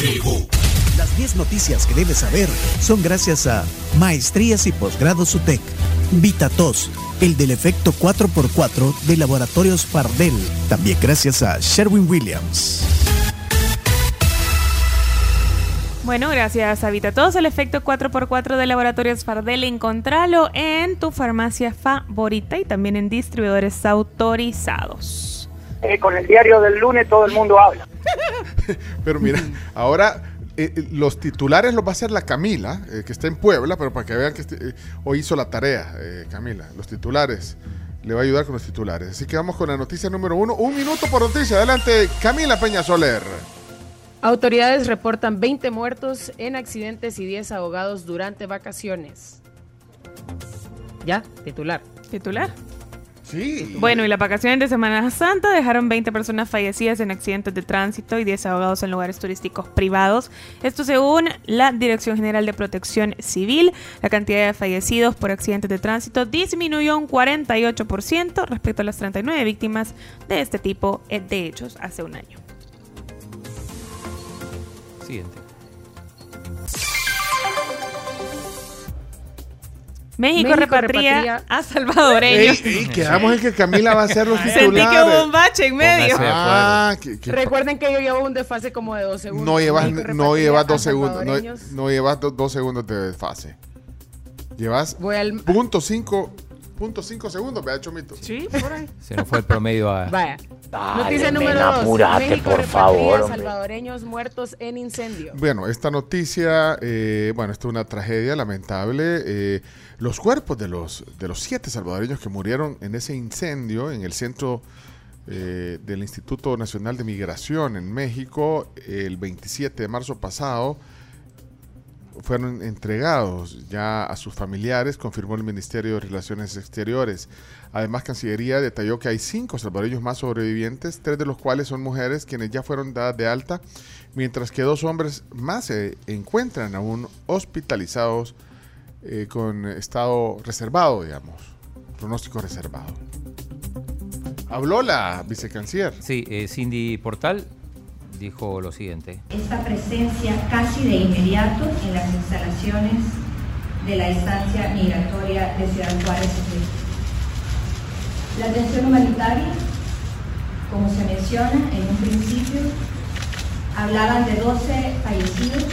tribu. Las 10 noticias que debes saber son gracias a Maestrías y Posgrados UTEC, VitaTos, el del efecto 4x4 de Laboratorios Fardel, también gracias a Sherwin Williams. Bueno, gracias a VitaTos, el efecto 4x4 de Laboratorios Fardel, encontralo en tu farmacia favorita y también en distribuidores autorizados. Eh, con el diario del lunes todo el mundo habla. Pero mira, ahora eh, eh, los titulares los va a hacer la Camila, eh, que está en Puebla, pero para que vean que este, hoy hizo la tarea, Camila. Los titulares. Le va a ayudar con los titulares. Así que vamos con la noticia número uno. Un minuto por noticia. Adelante, Camila Peña Soler. Autoridades reportan 20 muertos en accidentes y 10 ahogados durante vacaciones. Ya, titular. ¿Titular? Sí. Bueno, y las vacaciones de Semana Santa dejaron 20 personas fallecidas en accidentes de tránsito y 10 ahogados en lugares turísticos privados. Esto según la Dirección General de Protección Civil. La cantidad de fallecidos por accidentes de tránsito disminuyó un 48% respecto a las 39 víctimas de este tipo de hechos hace un año. Siguiente. México, México repatria, repatria- a salvadoreños. Ey, ey, quedamos en que Camila va a hacer los titulares. Sentí que hubo un bache en medio. Ah, Recuerden que yo llevo un desfase como de dos segundos. no llevas, no llevas dos segundos. No, llevas do- dos segundos de desfase. Llevas Voy al... punto cinco, punto cinco segundos, vea, Chomito. Sí, por ahí. Se nos fue el promedio a. Vaya. Dale, Noticia número dos. apúrate, México por repatria favor, salvadoreños muertos en incendio. Bueno, esta noticia, eh, bueno, esto es una tragedia lamentable. eh, los cuerpos de los, de los siete salvadoreños que murieron en ese incendio en el centro eh, del Instituto Nacional de Migración en México el 27 de marzo pasado fueron entregados ya a sus familiares, confirmó el Ministerio de Relaciones Exteriores. Además, Cancillería detalló que hay cinco salvadoreños más sobrevivientes, tres de los cuales son mujeres quienes ya fueron dadas de alta, mientras que dos hombres más se encuentran aún hospitalizados eh, con estado reservado, digamos, pronóstico reservado. Habló la vicecanciller. Sí, eh, Cindy Portal dijo lo siguiente. esta presencia casi de inmediato en las instalaciones de la estancia migratoria de Ciudad Juárez. La atención humanitaria, como se menciona en un principio, hablaban de 12 fallecidos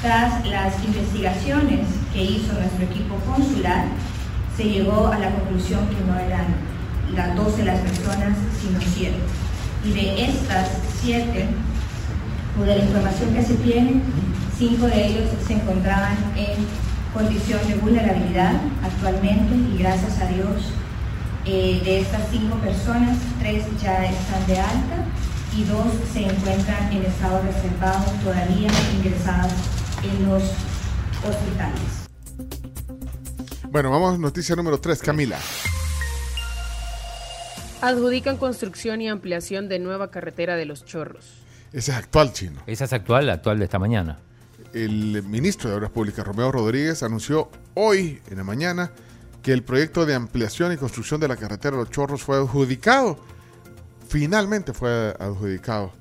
tras las investigaciones que hizo nuestro equipo consular, se llegó a la conclusión que no eran las 12 las personas, sino 7. Y de estas 7, o de la información que se tiene, 5 de ellos se encontraban en condición de vulnerabilidad actualmente y gracias a Dios eh, de estas 5 personas, 3 ya están de alta y 2 se encuentran en estado reservado todavía ingresados en los hospitales. Bueno, vamos a noticia número 3, Camila. Adjudican construcción y ampliación de nueva carretera de los Chorros. Ese es actual chino. Esa es actual, la actual de esta mañana. El ministro de Obras Públicas, Romeo Rodríguez, anunció hoy en la mañana que el proyecto de ampliación y construcción de la carretera de Los Chorros fue adjudicado. Finalmente fue adjudicado.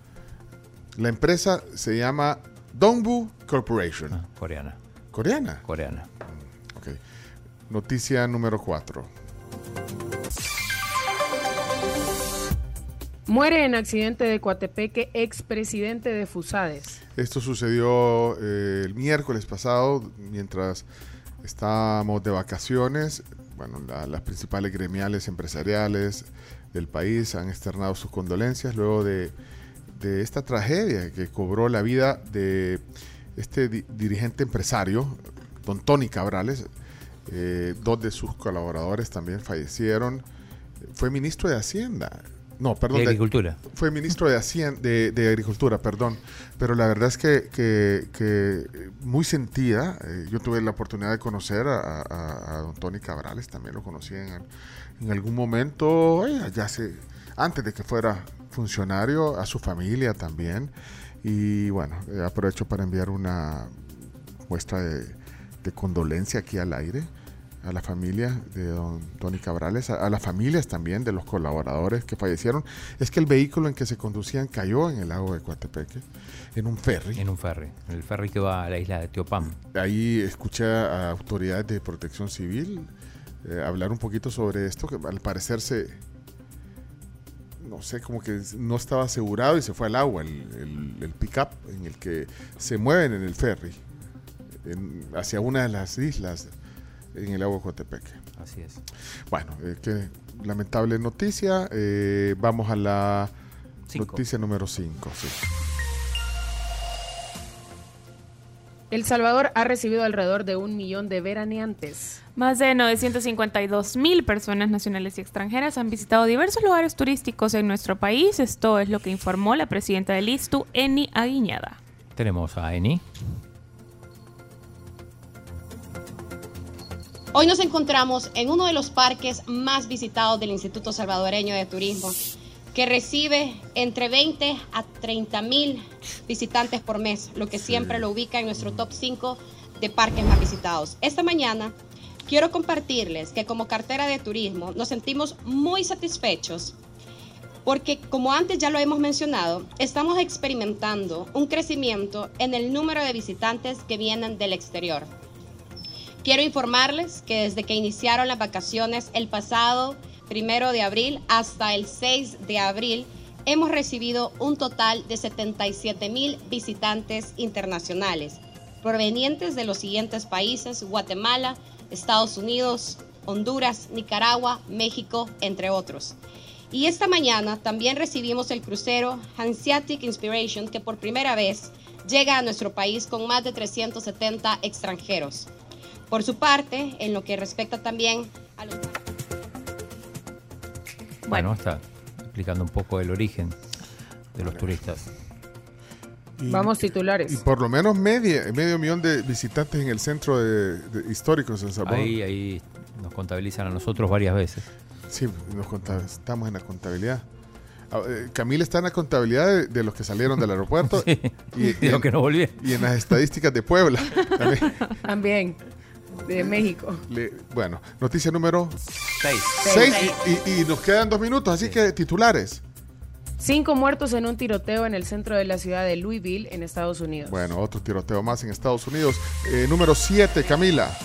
La empresa se llama Dongbu Corporation. Ah, coreana. ¿Coreana? Coreana. Ok. Noticia número 4. Muere en accidente de Coatepeque expresidente de Fusades. Esto sucedió eh, el miércoles pasado mientras estábamos de vacaciones. Bueno, la- las principales gremiales empresariales del país han externado sus condolencias luego de, esta tragedia que cobró la vida de este di- dirigente empresario, don Tony Cabrales. Eh, dos de sus colaboradores también fallecieron. Fue ministro de Hacienda. No, perdón. De de- agricultura. fue ministro de, Hacien- de, de Agricultura, perdón. Pero la verdad es que, que- que muy sentida. eh, yo tuve la oportunidad de conocer a, a- a don Tony Cabrales, también lo conocí en, en algún momento, eh, ya hace, antes de que fuera funcionario, a su familia también. Y bueno, eh, aprovecho para enviar una muestra de, de condolencia aquí al aire a la familia de don Tony Cabrales, a, a las familias también de los colaboradores que fallecieron. Es que el vehículo en que se conducían cayó en el lago de Coatepeque, en un ferry. En un ferry. El ferry que va a la isla de Teopam. Ahí escuché a autoridades de protección civil eh, hablar un poquito sobre esto, que al parecer se, no sé, como que no estaba asegurado y se fue al agua el, el, el pick-up en el que se mueven en el ferry en- hacia una de las islas en el lago de Coatepeque. Así es. Bueno, eh, qué lamentable noticia. Eh, vamos a la Cinco. noticia número 5. Sí. El Salvador ha recibido alrededor de un millón de veraneantes. Más de 952 mil personas nacionales y extranjeras han visitado diversos lugares turísticos en nuestro país. Esto es lo que informó la presidenta del ISTU, Eni Aguiñada. Tenemos a Eni. Hoy nos encontramos en uno de los parques más visitados del Instituto Salvadoreño de Turismo, que recibe entre 20 a 30 mil visitantes por mes, lo que siempre lo ubica en nuestro top 5 de parques más visitados. Esta mañana quiero compartirles que como cartera de turismo nos sentimos muy satisfechos porque como antes ya lo hemos mencionado, estamos experimentando un crecimiento en el número de visitantes que vienen del exterior. Quiero informarles que desde que iniciaron las vacaciones el pasado primero de abril hasta el 6 de abril, hemos recibido un total de 77 mil visitantes internacionales, provenientes de los siguientes países, Guatemala, Estados Unidos, Honduras, Nicaragua, México, entre otros. Y esta mañana también recibimos el crucero Hanseatic Inspiration, que por primera vez llega a nuestro país con más de 370 extranjeros. Por su parte, en lo que respecta también a los... Bueno, está explicando un poco el origen de los turistas. Y- Vamos Y titulares. por lo menos media, medio millón de visitantes en el centro de, de- histórico de San Salvador. Ahí, ahí nos contabilizan a nosotros varias veces. Sí, nos estamos en la contabilidad. Ah, eh, Camila está en la contabilidad de, de los que salieron del aeropuerto Sí. y, De lo que no volvieron. y en las estadísticas de Puebla. También También de México. le- bueno, noticia número Seis. 6 y, y- y nos quedan dos minutos, así que titulares. Cinco muertos en un tiroteo en el centro de la ciudad de Louisville, en Estados Unidos. Bueno, otro tiroteo más en Estados Unidos. Eh, número 7, Camila.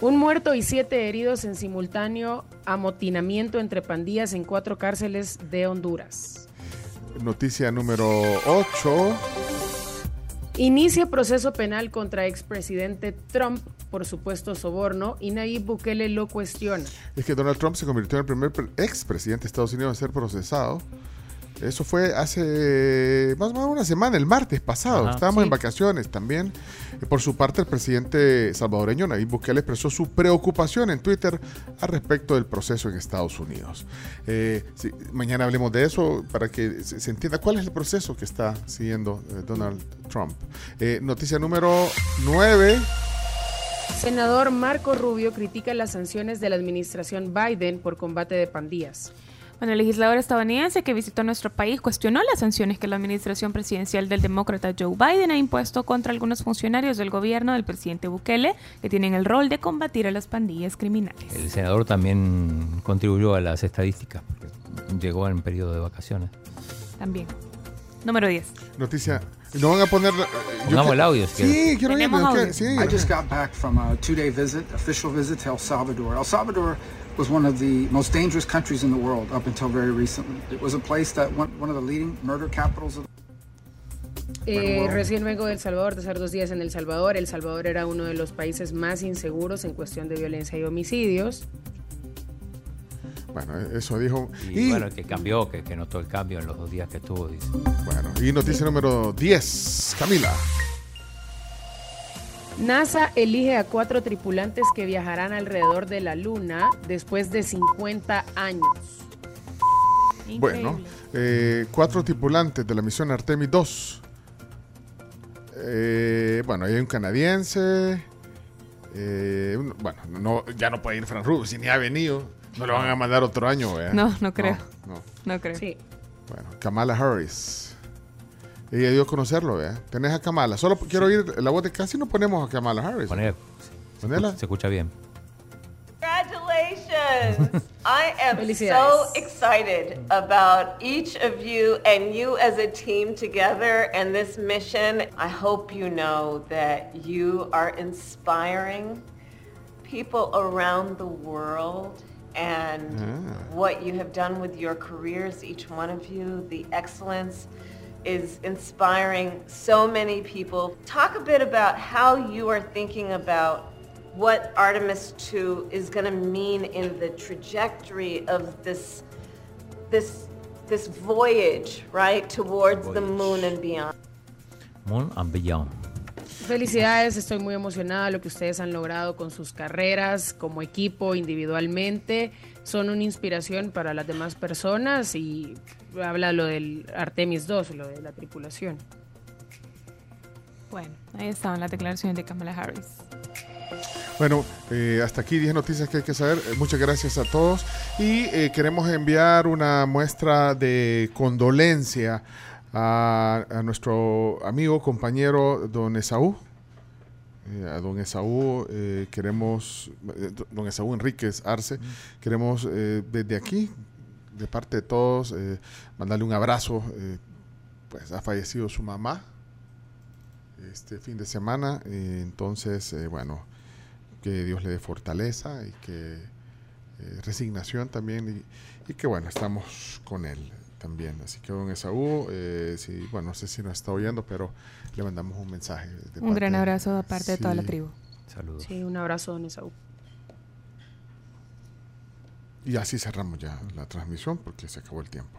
Un muerto y siete heridos en simultáneo amotinamiento entre pandillas en cuatro cárceles de Honduras. Noticia número 8. Inicia proceso penal contra expresidente Trump por supuesto soborno y Nayib Bukele lo cuestiona. Es que Donald Trump se convirtió en el primer pre- expresidente de Estados Unidos a ser procesado. Eso fue hace más o menos una semana, el martes pasado. Ajá. Estábamos Sí. en vacaciones también. Eh, Por su parte, el presidente salvadoreño Nayib Bukele expresó su preocupación en Twitter al respecto del proceso en Estados Unidos. Eh, sí, mañana hablemos de eso para que se, se entienda cuál es el proceso que está siguiendo eh, Donald Trump. Eh, noticia número 9. Senador Marco Rubio critica las sanciones de la administración Biden por combate de pandillas. Bueno, el legislador estadounidense que visitó nuestro país cuestionó las sanciones que la administración presidencial del demócrata Joe Biden ha impuesto contra algunos funcionarios del gobierno del presidente Bukele que tienen el rol de combatir a las pandillas criminales. El senador también contribuyó a las estadísticas, porque llegó en periodo de vacaciones. También. Número 10. Noticia. No van a poner. eh, Pongamos el audio, si. Sí, quiero audio. que- Sí, I just got back from a two-day visit, official visit to El Salvador. El Salvador was one of the most dangerous countries in the world up until very recently. It was a place that one, one of the leading murder capitals of Eh, recién vengo de El Salvador, de hacer dos días en El Salvador. El Salvador era uno de los países más inseguros en cuestión de violencia y homicidios. Bueno, eso dijo. Y, Y, bueno, que cambió, que, que notó el cambio en los dos días que estuvo. dice. bueno, y noticia número 10, Camila. NASA elige a cuatro tripulantes que viajarán alrededor de la Luna después de 50 años. Bueno, eh, cuatro tripulantes de la misión Artemis 2. Eh, bueno, ahí hay un canadiense. eh, bueno, no, ya no puede ir Fran Rubio, si ni ha venido. No le van a mandar otro año, ¿verdad? No, no creo. No, no. No creo. Sí. Bueno, Kamala Harris. Ella dio a conocerlo, ¿verdad? Tenés a Kamala. Solo quiero oír la voz de casi no ponemos a Kamala Harris. Poner, Ponela. se escucha bien. Congratulations. I am so excited about each of you and you as a team together and this mission. I hope you know that you are inspiring people around the world and ah. what you have done with your careers, each one of you, the excellence is inspiring so many people. Talk a bit about how you are thinking about what Artemis 2 is going to mean in the trajectory of this this this voyage, right, towards the moon and beyond. Moon and Beyond. Felicidades, estoy muy emocionada de lo que ustedes han logrado con sus carreras, como equipo, individualmente. Son una inspiración para las demás personas y habla lo del Artemis 2, lo de la tripulación. Bueno, ahí estaban las declaraciones de Kamala Harris. Bueno, eh, hasta aquí 10 noticias que hay que saber. Eh, muchas gracias a todos. Y eh, queremos enviar una muestra de condolencia a, a nuestro amigo, compañero, don Esaú. Eh, a don Esaú eh, queremos, eh, don Esaú Enríquez Arce, queremos eh, desde aquí, de parte de todos, mandarle un abrazo. pues ha fallecido su mamá este fin de semana. entonces, bueno, que Dios le dé fortaleza y que eh, resignación también y, y que bueno, estamos con él también. Así que don Esaú, eh, sí, bueno, no sé si nos está oyendo, pero le mandamos un mensaje. de Un parte gran abrazo de parte de toda la tribu. Saludos. Sí, un abrazo, don Esaú. Y así cerramos ya la transmisión porque se acabó el tiempo.